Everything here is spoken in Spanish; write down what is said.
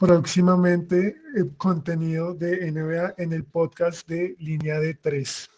próximamente eh, contenido de NBA en el podcast de Línea de Tres.